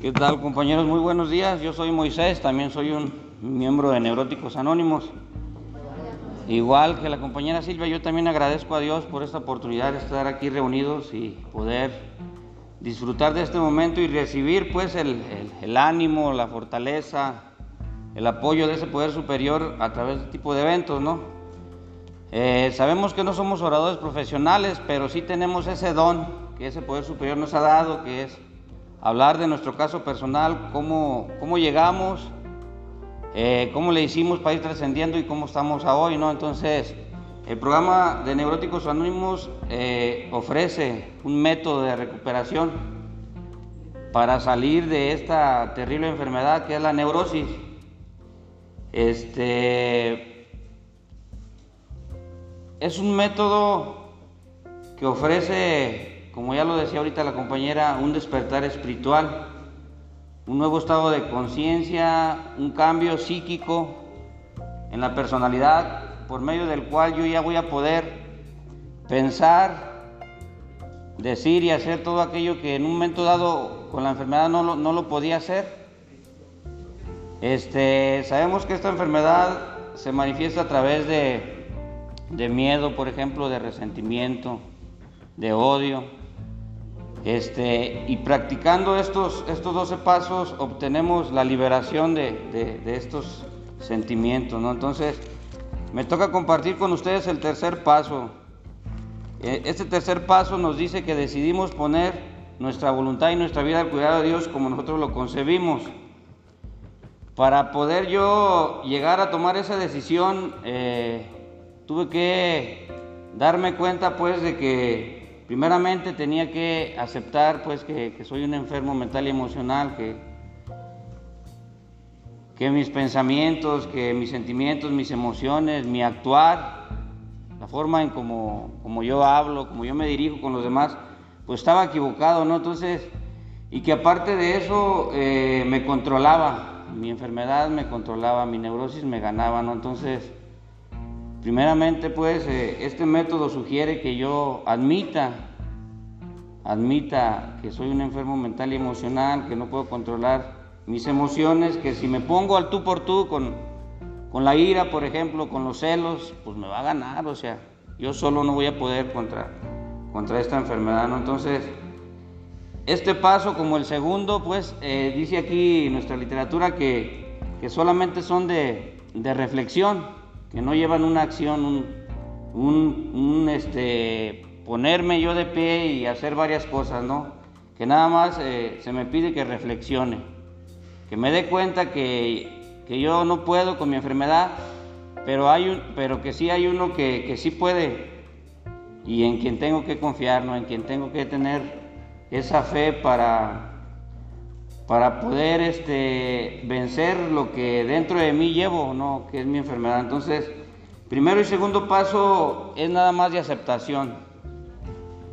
¿Qué tal compañeros? Muy buenos días. Yo soy Moisés, también soy un miembro de Neuróticos Anónimos. Igual que la compañera Silvia, yo también agradezco a Dios por esta oportunidad de estar aquí reunidos y poder disfrutar de este momento y recibir pues el, ánimo, la fortaleza, el apoyo de ese poder superior a través de este tipo de eventos, ¿no? Eh, sabemos que no somos oradores profesionales, pero sí tenemos ese don que ese poder superior nos ha dado, que es hablar de nuestro caso personal, cómo, cómo llegamos, eh, cómo le hicimos para ir trascendiendo y cómo estamos a hoy, ¿no? Entonces, el programa de Neuróticos Anónimos eh, ofrece un método de recuperación para salir de esta terrible enfermedad que es la neurosis. Este es un método que ofrece como ya lo decía ahorita la compañera, un despertar espiritual, un nuevo estado de conciencia, un cambio psíquico en la personalidad, por medio del cual yo ya voy a poder pensar, decir y hacer todo aquello que en un momento dado con la enfermedad no lo, no lo podía hacer. Este, sabemos que esta enfermedad se manifiesta a través de, de miedo, por ejemplo, de resentimiento, de odio, este, y practicando estos, estos 12 pasos obtenemos la liberación de, estos sentimientos. ¿no? Entonces, me toca compartir con ustedes el tercer paso. E, este tercer paso nos dice que decidimos poner nuestra voluntad y nuestra vida al cuidado de Dios como nosotros lo concebimos. Para poder yo llegar a tomar esa decisión, eh, tuve que darme cuenta pues de que Primeramente tenía que aceptar pues que, soy un enfermo mental y emocional, que, que mis pensamientos, que mis sentimientos, mis emociones, mi actuar, la forma en como, como yo hablo, como yo me dirijo con los demás, pues estaba equivocado, ¿no? Entonces, y que aparte de eso eh, me controlaba, mi enfermedad me controlaba, mi neurosis me ganaba, ¿no? Entonces, Primeramente, pues, eh, este método sugiere que yo admita, admita que soy un enfermo mental y emocional, que no puedo controlar mis emociones, que si me pongo al tú por tú con, con la ira, por ejemplo, con los celos, pues me va a ganar, o sea, yo solo no voy a poder contra, contra esta enfermedad. Entonces, este paso, como el segundo, pues, eh, dice aquí nuestra literatura que, que solamente son de, de reflexión que no llevan una acción, un, un, este, ponerme yo de pie y hacer varias cosas, ¿no? Que nada más eh, se me pide que reflexione, que me dé cuenta que, que, yo no puedo con mi enfermedad, pero, hay pero que sí hay uno que, que sí puede y en quien tengo que confiar, ¿no? En quien tengo que tener esa fe para para poder este, vencer lo que dentro de mí llevo, ¿no? que es mi enfermedad. Entonces, primero y segundo paso es nada más de aceptación.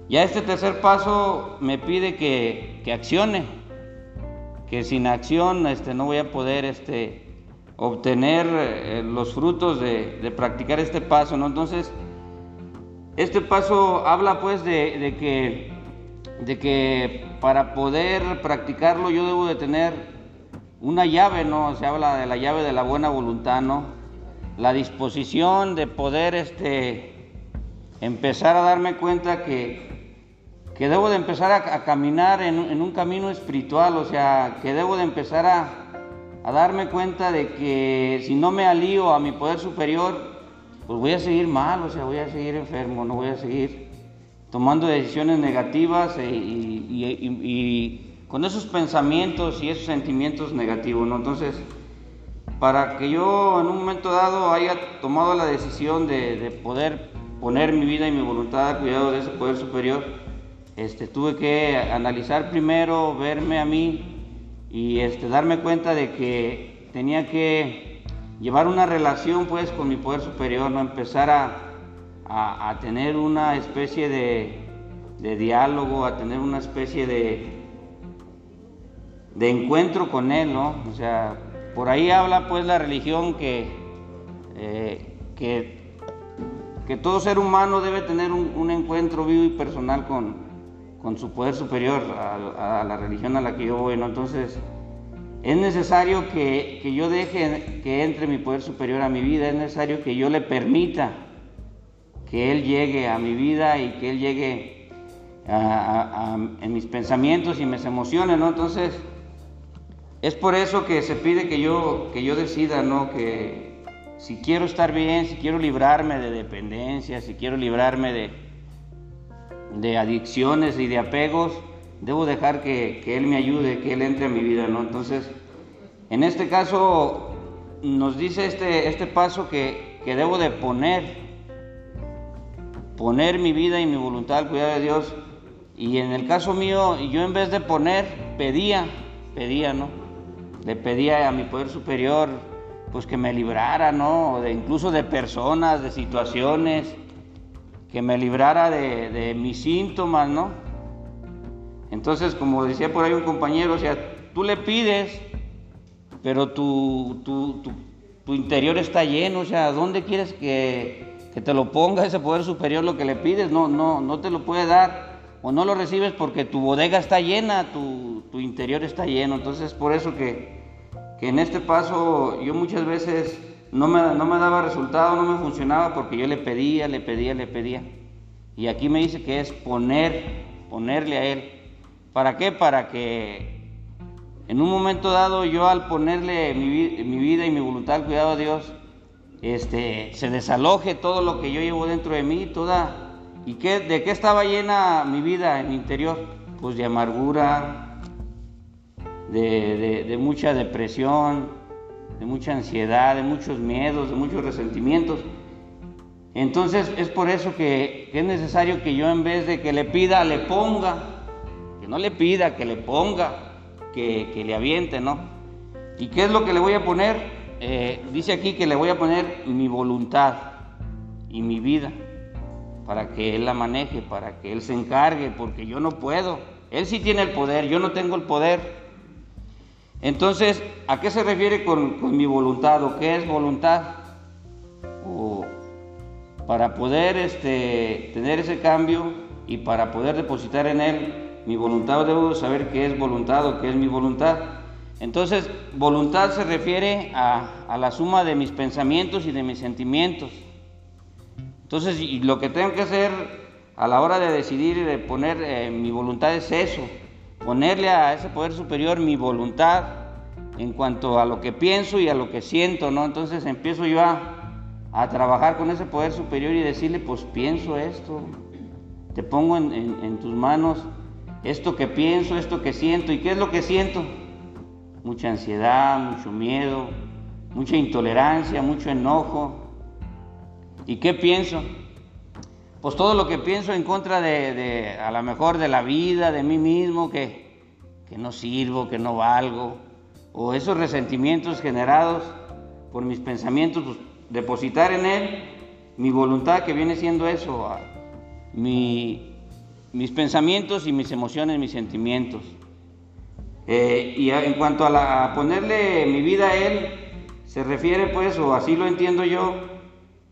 Ya este tercer paso me pide que, que accione, que sin acción este, no voy a poder este, obtener eh, los frutos de, de, practicar este paso. ¿no? Entonces, este paso habla pues de, de que de que para poder practicarlo yo debo de tener una llave, ¿no? Se habla de la llave de la buena voluntad, ¿no? La disposición de poder este, empezar a darme cuenta que, que debo de empezar a, caminar en, un camino espiritual, o sea, que debo de empezar a, a darme cuenta de que si no me alío a mi poder superior, pues voy a seguir mal, o sea, voy a seguir enfermo, no voy a seguir tomando decisiones negativas e, y, con esos pensamientos y esos sentimientos negativos. Entonces, para que yo en un momento dado haya tomado la decisión de, poder poner mi vida y mi voluntad al cuidado de ese poder superior, este, tuve que analizar primero, verme a mí y este, darme cuenta de que tenía que llevar una relación pues con mi poder superior, no empezar a, a, tener una especie de, diálogo, a tener una especie de, encuentro con Él, ¿no? O sea, por ahí habla pues la religión que, eh, que, todo ser humano debe tener un, encuentro vivo y personal con, con su poder superior a, la religión a la que yo voy, ¿no? Entonces, es necesario que, que, yo deje que entre mi poder superior a mi vida, es necesario que yo le permita que Él llegue a mi vida y que Él llegue en mis pensamientos y mis emociones, ¿no? Entonces, es por eso que se pide que yo, que yo decida, ¿no? Que si quiero estar bien, si quiero librarme de dependencia, si quiero librarme de, de adicciones y de apegos, debo dejar que, Él me ayude, que Él entre a mi vida, ¿no? Entonces, en este caso, nos dice este, este paso que, que debo de poner poner mi vida y mi voluntad al cuidado de Dios. Y en el caso mío, yo en vez de poner, pedía, pedía, ¿no? Le pedía a mi poder superior, pues que me librara, ¿no? De, incluso de personas, de situaciones, que me librara de, mis síntomas, ¿no? Entonces, como decía por ahí un compañero, o sea, tú le pides, pero tu, tu, tu interior está lleno, o sea, ¿dónde quieres que, que te lo ponga ese poder superior lo que le pides, no, no, no te lo puede dar o no lo recibes porque tu bodega está llena, tu, tu interior está lleno. Entonces por eso que, que, en este paso yo muchas veces no me, no me daba resultado, no me funcionaba porque yo le pedía, le pedía, le pedía. Y aquí me dice que es poner, ponerle a Él. ¿Para qué? Para que en un momento dado yo al ponerle mi, mi vida y mi voluntad al cuidado de Dios, este, se desaloje todo lo que yo llevo dentro de mí, toda... ¿Y qué, de qué estaba llena mi vida en mi interior? Pues de amargura, de, mucha depresión, de mucha ansiedad, de muchos miedos, de muchos resentimientos. Entonces es por eso que, es necesario que yo en vez de que le pida, le ponga, que no le pida, que le ponga, que, que le aviente, ¿no? ¿Y qué es lo que le voy a poner? Eh, dice aquí que le voy a poner mi voluntad y mi vida para que Él la maneje, para que Él se encargue, porque yo no puedo. Él sí tiene el poder, yo no tengo el poder. Entonces, ¿a qué se refiere con, mi voluntad o qué es voluntad? O para poder este, tener ese cambio y para poder depositar en Él mi voluntad, debo saber qué es voluntad o qué es mi voluntad. Entonces, voluntad se refiere a, la suma de mis pensamientos y de mis sentimientos. Entonces, lo que tengo que hacer a la hora de decidir y de poner eh, mi voluntad es eso, ponerle a ese poder superior mi voluntad en cuanto a lo que pienso y a lo que siento, ¿no? Entonces empiezo yo a, trabajar con ese poder superior y decirle, pues pienso esto, te pongo en tus manos esto que pienso, esto que siento, ¿y qué es lo que siento? Mucha ansiedad, mucho miedo, mucha intolerancia, mucho enojo. ¿Y qué pienso? Pues todo lo que pienso en contra de, a lo mejor de la vida, de mí mismo, que, que no sirvo, que no valgo, o esos resentimientos generados por mis pensamientos, pues, depositar en Él mi voluntad, que viene siendo eso, mis pensamientos y mis emociones, mis sentimientos. Eh, y en cuanto a, ponerle mi vida a Él, se refiere pues, o así lo entiendo yo,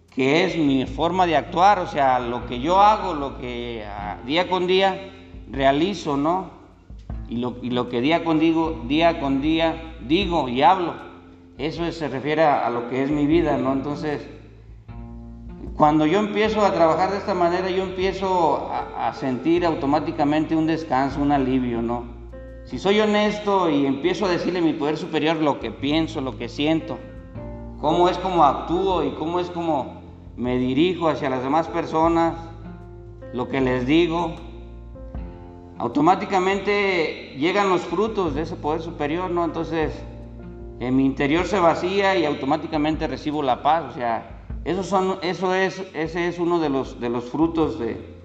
que es mi forma de actuar, o sea, lo que yo hago, lo que ah, día con día realizo, ¿no? Y lo, y lo que día con, digo, día con día digo y hablo, eso se refiere a, lo que es mi vida, ¿no? Entonces, cuando yo empiezo a trabajar de esta manera, yo empiezo a sentir automáticamente un descanso, un alivio, ¿no? Si soy honesto y empiezo a decirle a mi poder superior lo que pienso, lo que siento, cómo es como actúo y cómo es como me dirijo hacia las demás personas, lo que les digo, automáticamente llegan los frutos de ese poder superior, ¿no? Entonces, en mi interior se vacía y automáticamente recibo la paz, o sea, eso, son, eso es, ese es uno de los, de los frutos de,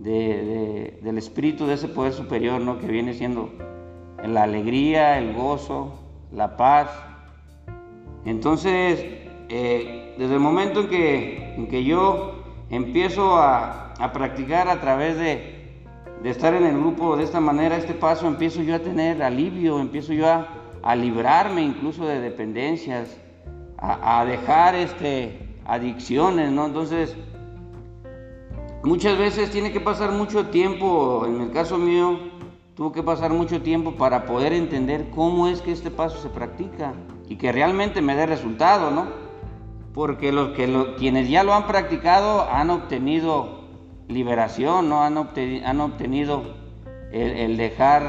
del espíritu de ese poder superior, ¿no? Que viene siendo la alegría, el gozo, la paz. Entonces, eh, desde el momento en que, en que yo empiezo a, a practicar a través de, de, estar en el grupo de esta manera, este paso, empiezo yo a tener alivio, empiezo yo a, a librarme incluso de dependencias, a, a, dejar este, adicciones, ¿no? Entonces, muchas veces tiene que pasar mucho tiempo, en el caso mío, tuvo que pasar mucho tiempo para poder entender cómo es que este paso se practica y que realmente me dé resultado, ¿no? Porque los que quienes ya lo han practicado han obtenido liberación, ¿no? Han, han obtenido el, dejar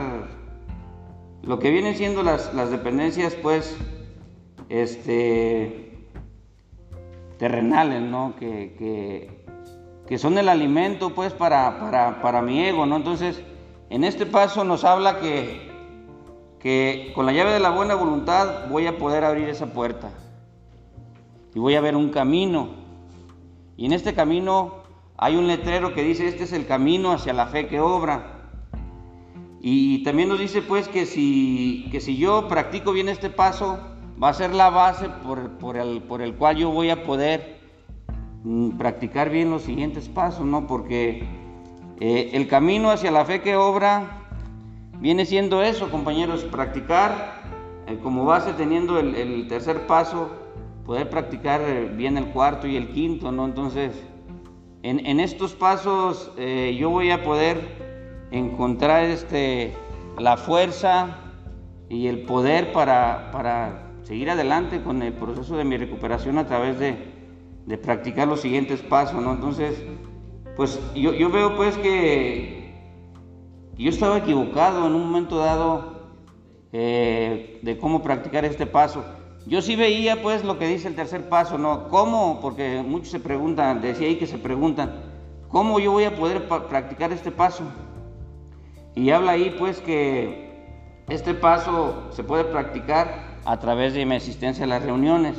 lo que vienen siendo las, las dependencias, pues, este, terrenales, ¿no? Que, que, son el alimento, pues, para, para, para mi ego, ¿no? Entonces, en este paso nos habla que, que con la llave de la buena voluntad voy a poder abrir esa puerta y voy a ver un camino. Y en este camino hay un letrero que dice, este es el camino hacia la fe que obra. Y también nos dice pues que si, que si yo practico bien este paso, va a ser la base por, por, el, por el cual yo voy a poder mm, practicar bien los siguientes pasos, ¿no? Porque eh, el camino hacia la fe que obra viene siendo eso, compañeros, practicar eh, como base teniendo el, tercer paso, poder practicar eh, bien el cuarto y el quinto, ¿no? Entonces, en, estos pasos yo voy a poder encontrar este, la fuerza y el poder para, para seguir adelante con el proceso de mi recuperación a través de, de practicar los siguientes pasos, ¿no? Entonces, pues yo, yo veo pues que yo estaba equivocado en un momento dado eh, de cómo practicar este paso. Yo sí veía pues lo que dice el tercer paso, ¿no? ¿Cómo? Porque muchos se preguntan, decía ahí que se preguntan, ¿cómo yo voy a poder practicar este paso? Y habla ahí pues que este paso se puede practicar a través de mi asistencia a las reuniones,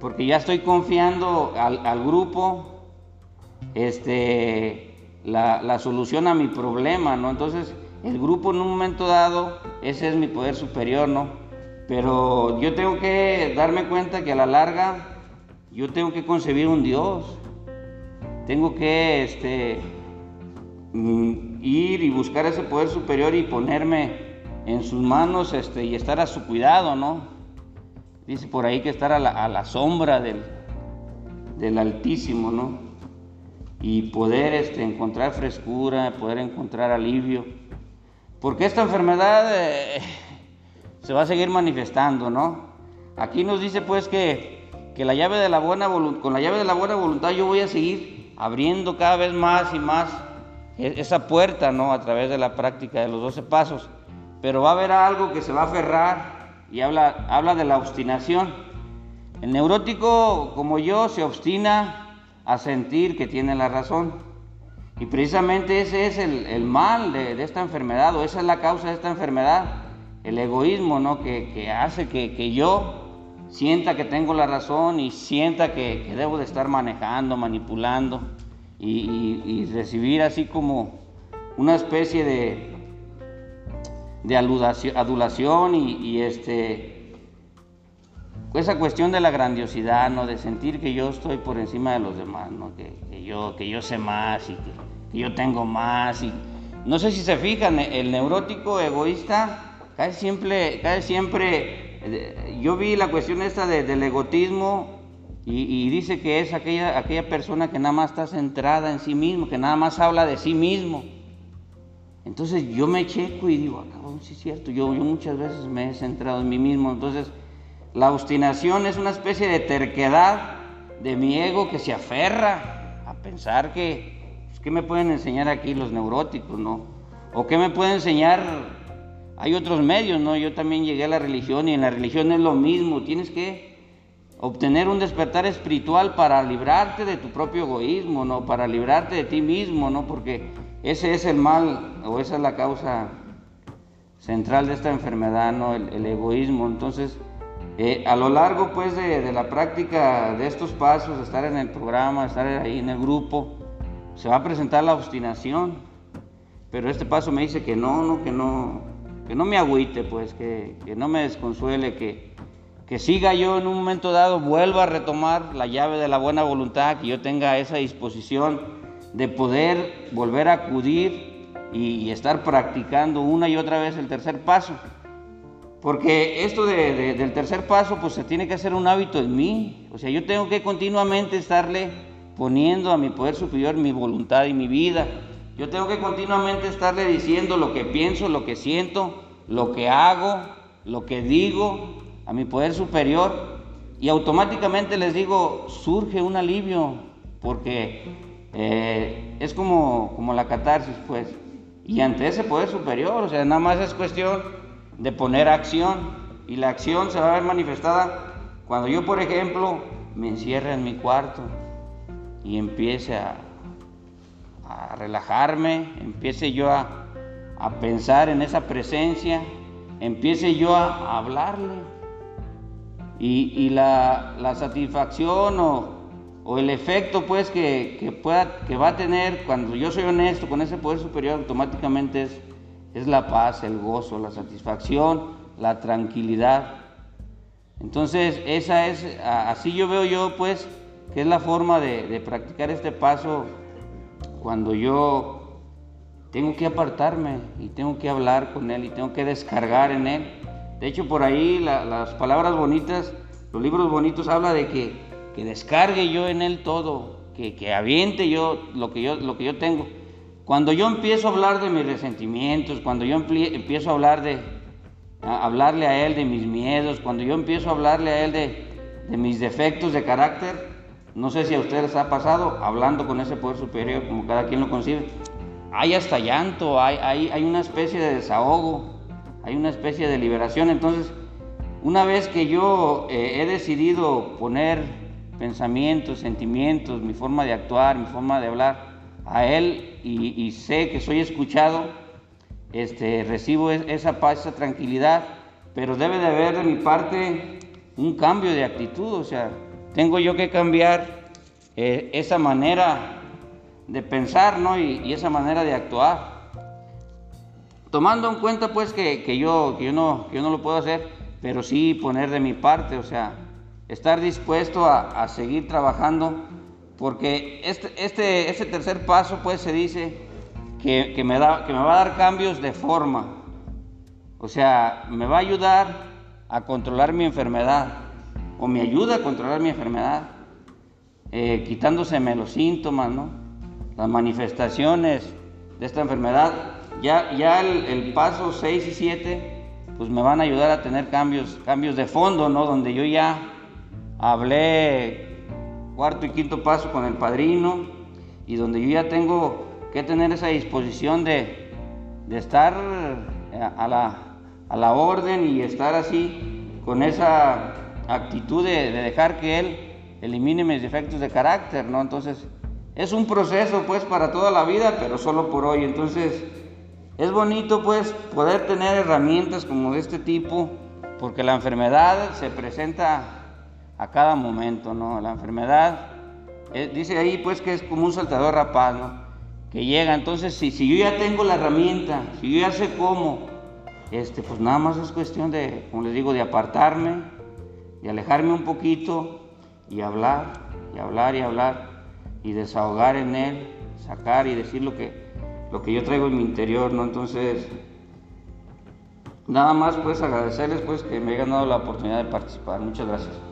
porque ya estoy confiando al, al grupo, este, la, solución a mi problema, ¿no? Entonces, el grupo en un momento dado, ese es mi poder superior, ¿no? Pero yo tengo que darme cuenta que a la larga yo tengo que concebir un Dios. Tengo que este, mm, ir y buscar ese poder superior y ponerme en sus manos este, y estar a su cuidado, ¿no? Dice por ahí que estar a la, sombra del, del Altísimo, ¿no? Y poder este, encontrar frescura, poder encontrar alivio. Porque esta enfermedad eh, se va a seguir manifestando, ¿no? Aquí nos dice pues que, que la llave de la buena con la llave de la buena voluntad yo voy a seguir abriendo cada vez más y más e, esa puerta, ¿no? A través de la práctica de los 12 pasos. Pero va a haber algo que se va a aferrar y habla, habla de la obstinación. El neurótico, como yo, se obstina a sentir que tiene la razón. Y precisamente ese es el, mal de, esta enfermedad, o esa es la causa de esta enfermedad, el egoísmo, ¿no? Que, hace que, yo sienta que tengo la razón y sienta que, debo de estar manejando, manipulando y, recibir así como una especie de, de adulación y, este, esa cuestión de la grandiosidad, ¿no? De sentir que yo estoy por encima de los demás, ¿no? Que, yo, que yo sé más y que, yo tengo más. Y... No sé si se fijan, el neurótico egoísta cae siempre, cae siempre, eh, yo vi la cuestión esta del egotismo y, dice que es aquella, aquella persona que nada más está centrada en sí mismo, que nada más habla de sí mismo. Entonces yo me checo y digo, acabo, sí es cierto, yo, yo muchas veces me he centrado en mí mismo, entonces la obstinación es una especie de terquedad de mi ego que se aferra a pensar que, pues, ¿qué me pueden enseñar aquí los neuróticos, no? ¿O qué me pueden enseñar? Hay otros medios, ¿no? Yo también llegué a la religión y en la religión es lo mismo. Tienes que obtener un despertar espiritual para librarte de tu propio egoísmo, ¿no? Para librarte de ti mismo, ¿no? Porque ese es el mal o esa es la causa central de esta enfermedad, ¿no? El, el egoísmo. Entonces, eh, a lo largo pues de, la práctica de estos pasos, estar en el programa, estar ahí en el grupo, se va a presentar la obstinación, pero este paso me dice que no, no, que no, que no me agüite, pues, que, no me desconsuele, que, que siga yo en un momento dado, vuelva a retomar la llave de la buena voluntad, que yo tenga esa disposición de poder volver a acudir y estar practicando una y otra vez el tercer paso. Porque esto del tercer paso, pues se tiene que hacer un hábito en mí. O sea, yo tengo que continuamente estarle poniendo a mi poder superior mi voluntad y mi vida. Yo tengo que continuamente estarle diciendo lo que pienso, lo que siento, lo que hago, lo que digo a mi poder superior y automáticamente les digo, surge un alivio, porque eh, es como, como la catarsis, pues. Y ante ese poder superior, o sea, nada más es cuestión de poner acción. Y la acción se va a ver manifestada cuando yo, por ejemplo, me encierre en mi cuarto y empiece a, a relajarme, empiece yo a, a, pensar en esa presencia, empiece yo a, hablarle. Y, y la, la, satisfacción o, o, el efecto pues que, que, pueda, que va a tener cuando yo soy honesto con ese poder superior automáticamente es, es la paz, el gozo, la satisfacción, la tranquilidad. Entonces, esa es, así yo veo yo pues que es la forma de, de practicar este paso cuando yo tengo que apartarme y tengo que hablar con Él y tengo que descargar en Él. De hecho, por ahí las palabras bonitas, los libros bonitos habla de que, que descargue yo en Él todo, que, que, aviente yo lo que yo, lo que yo tengo. Cuando yo empiezo a hablar de mis resentimientos, cuando yo empiezo a hablar de, a hablarle a Él de mis miedos, cuando yo empiezo a hablarle a Él de, de mis defectos de carácter, no sé si a ustedes ha pasado, hablando con ese poder superior, como cada quien lo concibe, hay hasta llanto, hay, hay, hay una especie de desahogo, hay una especie de liberación. Entonces, una vez que yo eh, he decidido poner pensamientos, sentimientos, mi forma de actuar, mi forma de hablar a Él y, sé que soy escuchado, este, recibo esa paz, esa tranquilidad, pero debe de haber de mi parte un cambio de actitud, o sea, tengo yo que cambiar eh, esa manera de pensar ¿no? y, esa manera de actuar. Tomando en cuenta pues que, yo, que yo, no, yo no lo puedo hacer, pero sí poner de mi parte, o sea, estar dispuesto a seguir trabajando, porque este, este, este tercer paso pues se dice que, que, me da, que me va a dar cambios de forma, o sea, me va a ayudar a controlar mi enfermedad, o me ayuda a controlar mi enfermedad, eh, quitándoseme los síntomas, ¿no? las manifestaciones de esta enfermedad. Ya, ya el, paso 6 y 7 pues me van a ayudar a tener cambios, cambios de fondo, ¿no? donde yo ya hablé cuarto y quinto paso con el padrino y donde yo ya tengo que tener esa disposición de, de estar a la, a la orden y estar así con esa actitud de, de, dejar que Él elimine mis defectos de carácter, ¿no? Entonces, es un proceso pues para toda la vida, pero solo por hoy. Entonces, es bonito pues poder tener herramientas como de este tipo, porque la enfermedad se presenta a cada momento, ¿no? La enfermedad, eh, dice ahí pues que es como un saltador rapaz, ¿no? Que llega, entonces si, si yo ya tengo la herramienta, si yo ya sé cómo, este, pues nada más es cuestión de, como les digo, de apartarme, y alejarme un poquito y hablar, y hablar y hablar, y desahogar en él, sacar y decir lo que, lo que yo traigo en mi interior, ¿no? Entonces, nada más pues agradecerles pues que me hayan dado la oportunidad de participar. Muchas gracias.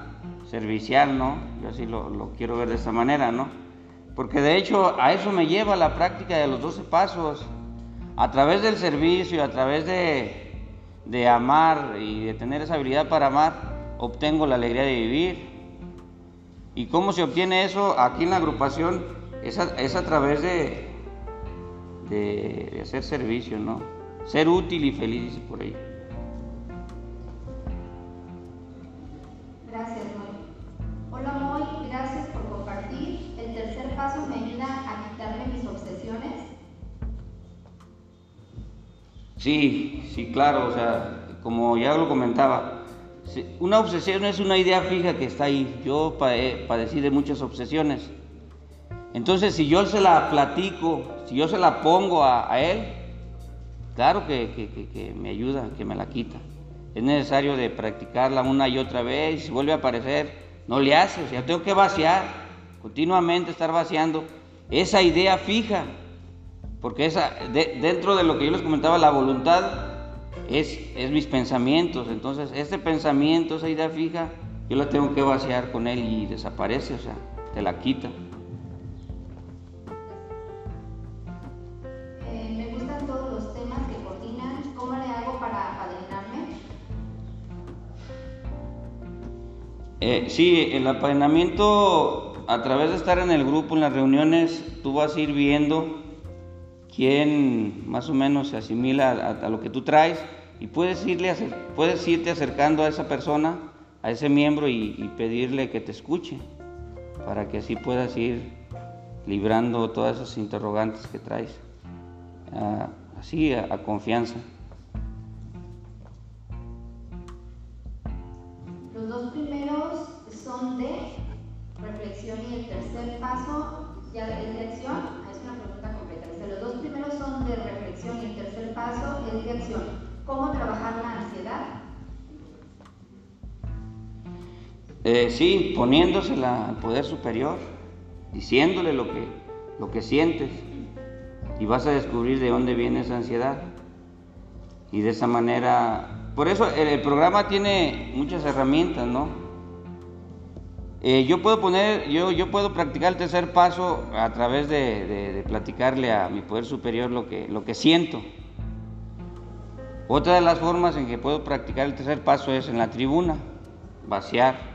servicial, ¿no? Yo así lo, quiero ver de esta manera, ¿no? Porque de hecho a eso me lleva la práctica de los 12 pasos. A través del servicio, a través de, de amar y de tener esa habilidad para amar, obtengo la alegría de vivir. ¿Y cómo se obtiene eso? Aquí en la agrupación es a, es a través de, de, de, hacer servicio, ¿no? Ser útil y feliz por ahí. Me ayuda a quitarme mis obsesiones? Sí, sí, claro, o sea, como ya lo comentaba, una obsesión es una idea fija que está ahí. Yo padecí de muchas obsesiones. Entonces, si yo se la platico, si yo se la pongo a, él, claro que, me ayuda, que me la quita. Es necesario de practicarla una y otra vez. Si vuelve a aparecer, no le hace. O sea, tengo que vaciar, continuamente estar vaciando esa idea fija. Porque esa, dentro de lo que yo les comentaba, la voluntad es, es mis pensamientos. Entonces, este pensamiento, esa idea fija, yo la tengo que vaciar con él y desaparece, o sea, te la quita. Eh, sí, el apadrinamiento, a través de estar en el grupo, en las reuniones, tú vas a ir viendo quién más o menos se asimila a, lo que tú traes y puedes, irle puedes irte acercando a esa persona, a ese miembro y, pedirle que te escuche, para que así puedas ir librando todas esas interrogantes que traes, ah, así a confianza. Eh, sí, poniéndosela al poder superior, diciéndole lo que, lo que sientes y vas a descubrir de dónde viene esa ansiedad. Y de esa manera, por eso el programa tiene muchas herramientas, ¿no? Eh, yo puedo poner, yo, yo puedo practicar el tercer paso a través de, platicarle a mi poder superior lo que, lo que siento. Otra de las formas en que puedo practicar el tercer paso es en la tribuna, vaciar.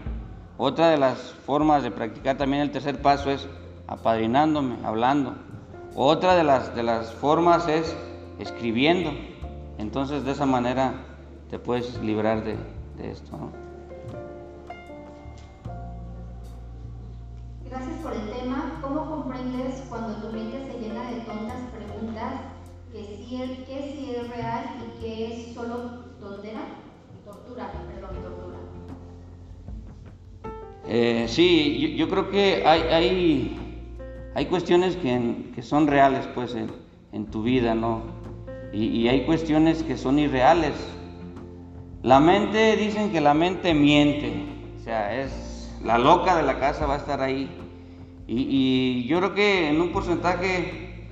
Otra de las formas de practicar también el tercer paso es apadrinándome, hablando. Otra de las, de las formas es escribiendo. Entonces de esa manera te puedes librar de, de esto. Gracias por el tema. ¿Cómo comprendes cuando tu mente se llena de tontas preguntas que si es, es real y que es solo tontera? Tortura, perdón, tortura. Eh, sí, yo, creo que hay, hay, hay cuestiones que, que, son reales pues en, en tu vida, ¿no? Y, y, hay cuestiones que son irreales. La mente, dicen que la mente miente, o sea, es la loca de la casa va a estar ahí. Y, yo creo que en un porcentaje,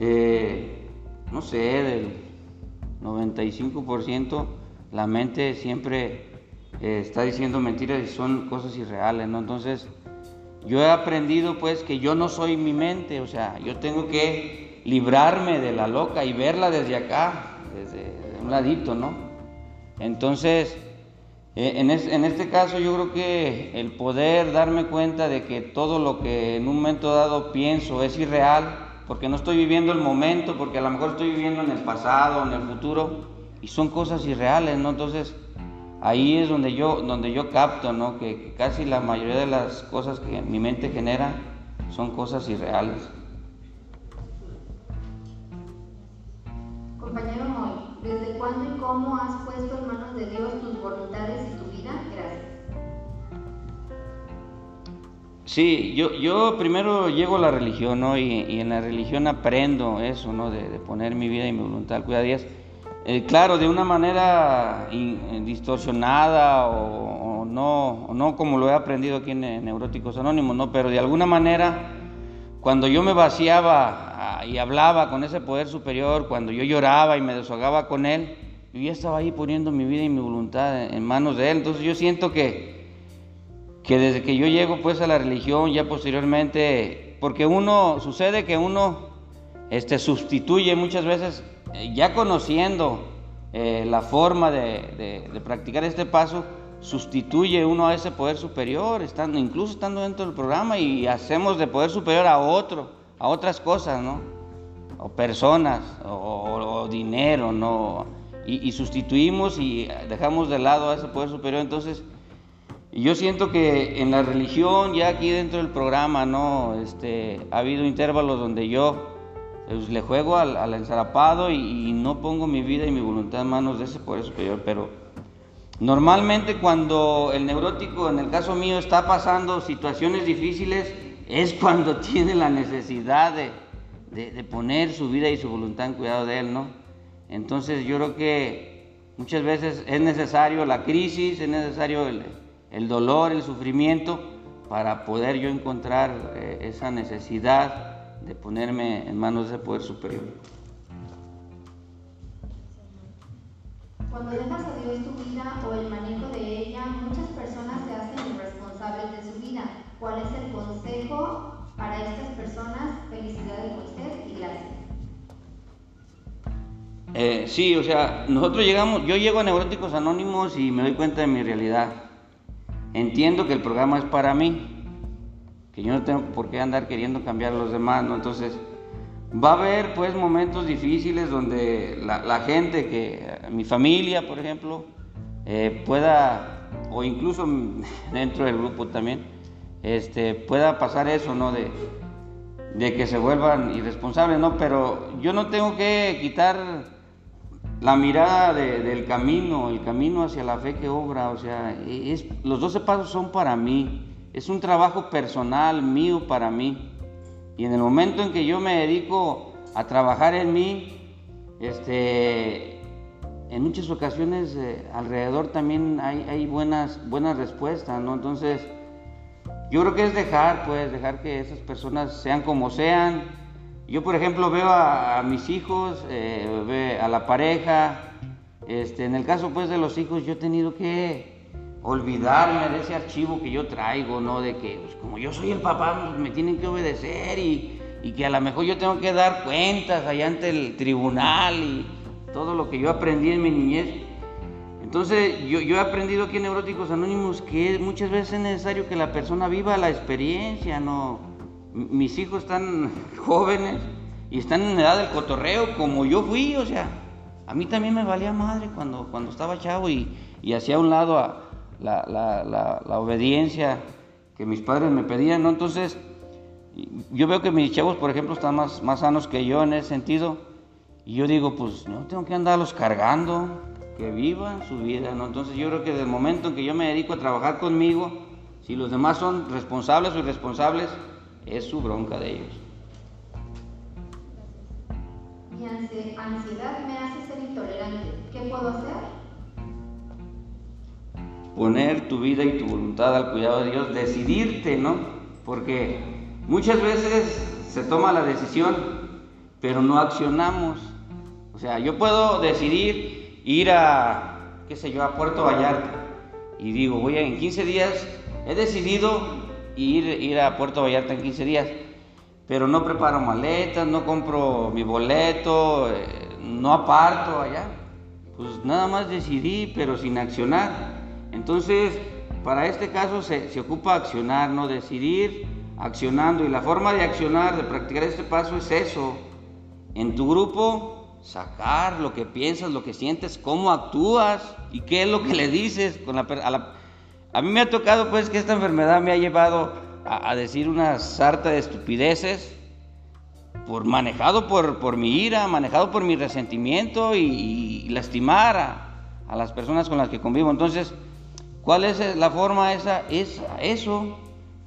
eh, no sé, del 95%, la mente siempre eh, está diciendo mentiras y son cosas irreales, ¿no? Entonces, yo he aprendido pues que yo no soy mi mente, o sea, yo tengo que librarme de la loca y verla desde acá, desde un ladito, ¿no? Entonces, eh, en, este caso yo creo que el poder darme cuenta de que todo lo que en un momento dado pienso es irreal, porque no estoy viviendo el momento, porque a lo mejor estoy viviendo en el pasado, en el futuro, y son cosas irreales, ¿no? Entonces ahí es donde yo, donde yo capto, ¿no? Que, casi la mayoría de las cosas que mi mente genera son cosas irreales. Compañero Moy, ¿desde cuándo y cómo has puesto en manos de Dios tus voluntades Sí, yo, yo primero llego a la religión, ¿no? Y, en la religión aprendo eso, ¿no? De, poner mi vida y mi voluntad al cuidado de Dios. Eh, claro, de una manera eh, distorsionada o, no, no como lo he aprendido aquí en, Neuróticos Anónimos, ¿no? Pero de alguna manera, cuando yo me vaciaba ah, y hablaba con ese poder superior, cuando yo lloraba y me desahogaba con él, yo ya estaba ahí poniendo mi vida y mi voluntad en manos de él. Entonces yo siento que que desde que yo llego pues a la religión, ya posteriormente, porque uno, sucede que uno este, sustituye muchas veces, ya conociendo eh, la forma de, practicar este paso, sustituye uno a ese poder superior, estando, incluso estando dentro del programa y hacemos de poder superior a otro, a otras cosas, ¿no? O personas, o, dinero, ¿no? Y, y, sustituimos y dejamos de lado a ese poder superior. Entonces, yo siento que en la religión, ya aquí dentro del programa, ¿no? Este, ha habido intervalos donde yo pues, le juego al, al ensarapado y, no pongo mi vida y mi voluntad en manos de ese poder superior, pero normalmente cuando el neurótico, en el caso mío, está pasando situaciones difíciles, es cuando tiene la necesidad de, de, poner su vida y su voluntad en cuidado de él, ¿no? Entonces yo creo que muchas veces es necesario la crisis, es necesario el, el dolor, el sufrimiento, para poder yo encontrar eh, esa necesidad de ponerme en manos del poder superior. Cuando dejas a Dios tu vida o el manejo de ella, muchas personas se hacen irresponsables de su vida. ¿Cuál es el consejo para estas personas? Felicidades usted y gracias. Eh, sí, o sea, nosotros llegamos, yo llego a Neuróticos Anónimos y me doy cuenta de mi realidad. Entiendo que el programa es para mí, que yo no tengo por qué andar queriendo cambiar a los demás, ¿no? Entonces, va a haber pues momentos difíciles donde la, gente que, mi familia, por ejemplo, eh, pueda, o incluso dentro del grupo también, este, pueda pasar eso, ¿no? De, de que se vuelvan irresponsables, ¿no? Pero yo no tengo que quitar la mirada del camino, el camino hacia la fe que obra, o sea, es, los 12 pasos son para mí. Es un trabajo personal mío para mí. Y en el momento en que yo me dedico a trabajar en mí, este, en muchas ocasiones eh, alrededor también hay, buenas, buenas respuestas, ¿no? Entonces, yo creo que es dejar, pues, dejar que esas personas sean como sean. Yo, por ejemplo, veo a, mis hijos, eh, a la pareja. Este, en el caso, pues, de los hijos, yo he tenido que olvidarme de ese archivo que yo traigo, ¿no? De que, pues, como yo soy el papá, pues, me tienen que obedecer y, y, que a lo mejor yo tengo que dar cuentas allá ante el tribunal y todo lo que yo aprendí en mi niñez. Entonces, yo, yo he aprendido aquí en Neuróticos Anónimos que muchas veces es necesario que la persona viva la experiencia, ¿no? mis hijos están jóvenes y están en edad del cotorreo como yo fui, o sea, a mí también me valía madre cuando, cuando estaba chavo y, y hacía un lado a, la, la, la, obediencia que mis padres me pedían, ¿no? Entonces, yo veo que mis chavos, por ejemplo, están más, más sanos que yo en ese sentido, y yo digo, pues no tengo que andarlos cargando, que vivan su vida, ¿no? Entonces yo creo que desde el momento en que yo me dedico a trabajar conmigo, si los demás son responsables o irresponsables, es su bronca de ellos. Mi ansiedad me hace ser intolerante. ¿Qué puedo hacer? Poner tu vida y tu voluntad al cuidado de Dios, decidirte, ¿no? Porque muchas veces se toma la decisión, pero no accionamos. O sea, yo puedo decidir ir a, qué sé yo, a Puerto Vallarta y digo, voy en 15 días, he decidido ir, ir a Puerto Vallarta en 15 días, pero no preparo maletas, no compro mi boleto, eh, no aparto allá. Pues nada más decidí, pero sin accionar. Entonces, para este caso se, ocupa accionar, no decidir, accionando. Y la forma de accionar, de practicar este paso es eso. En tu grupo, sacar lo que piensas, lo que sientes, cómo actúas y qué es lo que le dices. Con la, a, mí me ha tocado pues que esta enfermedad me ha llevado a, decir una sarta de estupideces. Por, manejado por, mi ira, manejado por mi resentimiento y, lastimar a, a las personas con las que convivo. Entonces, ¿Cuál es la forma esa? Es eso,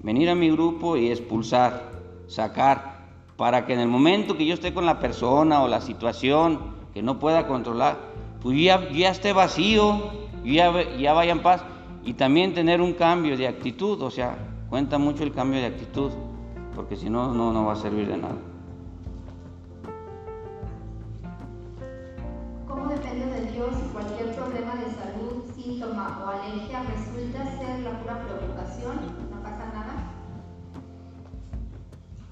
venir a mi grupo y expulsar, sacar, para que en el momento que yo esté con la persona o la situación que no pueda controlar, pues ya, ya esté vacío, ya, ya vaya en paz y también tener un cambio de actitud, o sea, cuenta mucho el cambio de actitud, porque si no, no, no va a servir de nada. ¿Cómo depende de Dios cualquier problema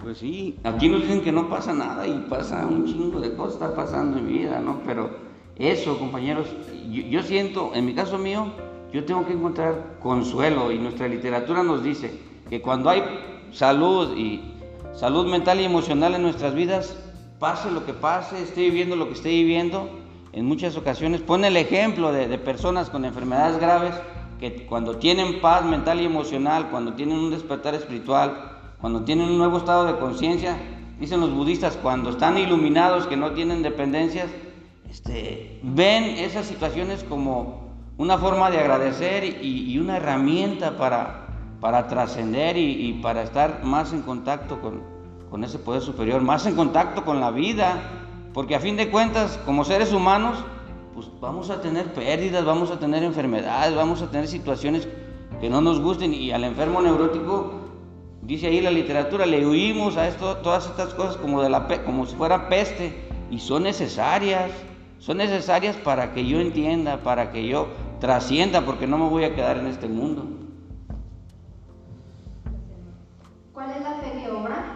Pues sí, aquí nos dicen que no pasa nada y pasa un chingo de cosas, está pasando en mi vida, ¿no? Pero eso, compañeros, yo, siento, en mi caso mío, yo tengo que encontrar consuelo y nuestra literatura nos dice que cuando hay salud y salud mental y emocional en nuestras vidas, pase lo que pase, esté viviendo lo que esté viviendo, en muchas ocasiones pone el ejemplo de, personas con enfermedades graves que cuando tienen paz mental y emocional, cuando tienen un despertar espiritual, cuando tienen un nuevo estado de conciencia, dicen los budistas, cuando están iluminados, que no tienen dependencias, este, ven esas situaciones como una forma de agradecer y, una herramienta para, para trascender y, para estar más en contacto con, con ese poder superior, más en contacto con la vida, porque a fin de cuentas, como seres humanos, pues vamos a tener pérdidas, vamos a tener enfermedades, vamos a tener situaciones que no nos gusten y al enfermo neurótico, dice ahí la literatura, le huimos a esto, todas estas cosas como, de la, como si fuera peste y son necesarias, son necesarias para que yo entienda, para que yo trascienda, porque no me voy a quedar en este mundo. ¿Cuál es la fe que obra?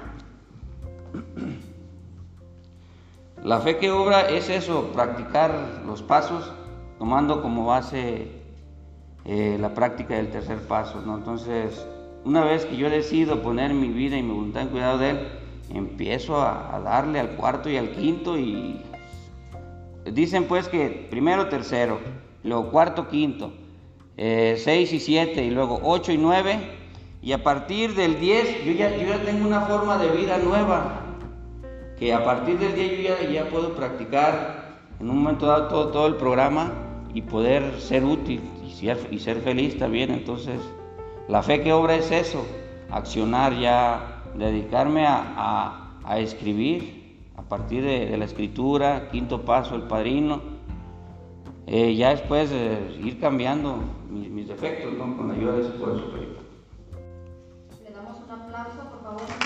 La fe que obra es eso, practicar los pasos, tomando como base eh, la práctica del tercer paso. ¿no? Entonces, una vez que yo decido poner mi vida y mi voluntad en cuidado de Él, empiezo a, darle al cuarto y al quinto y dicen pues que primero tercero, luego cuarto, quinto, eh, seis y siete y luego ocho y nueve y a partir del diez yo ya, yo ya tengo una forma de vida nueva que a partir del día yo ya, puedo practicar en un momento dado todo, todo el programa y poder ser útil y ser feliz también. Entonces, la fe que obra es eso, accionar ya, dedicarme a, a, escribir a partir de, de, la escritura, quinto paso, el padrino. Eh, ya después ir cambiando mis, defectos ¿no? con la ayuda de su poder superior. Le damos un aplauso, por favor.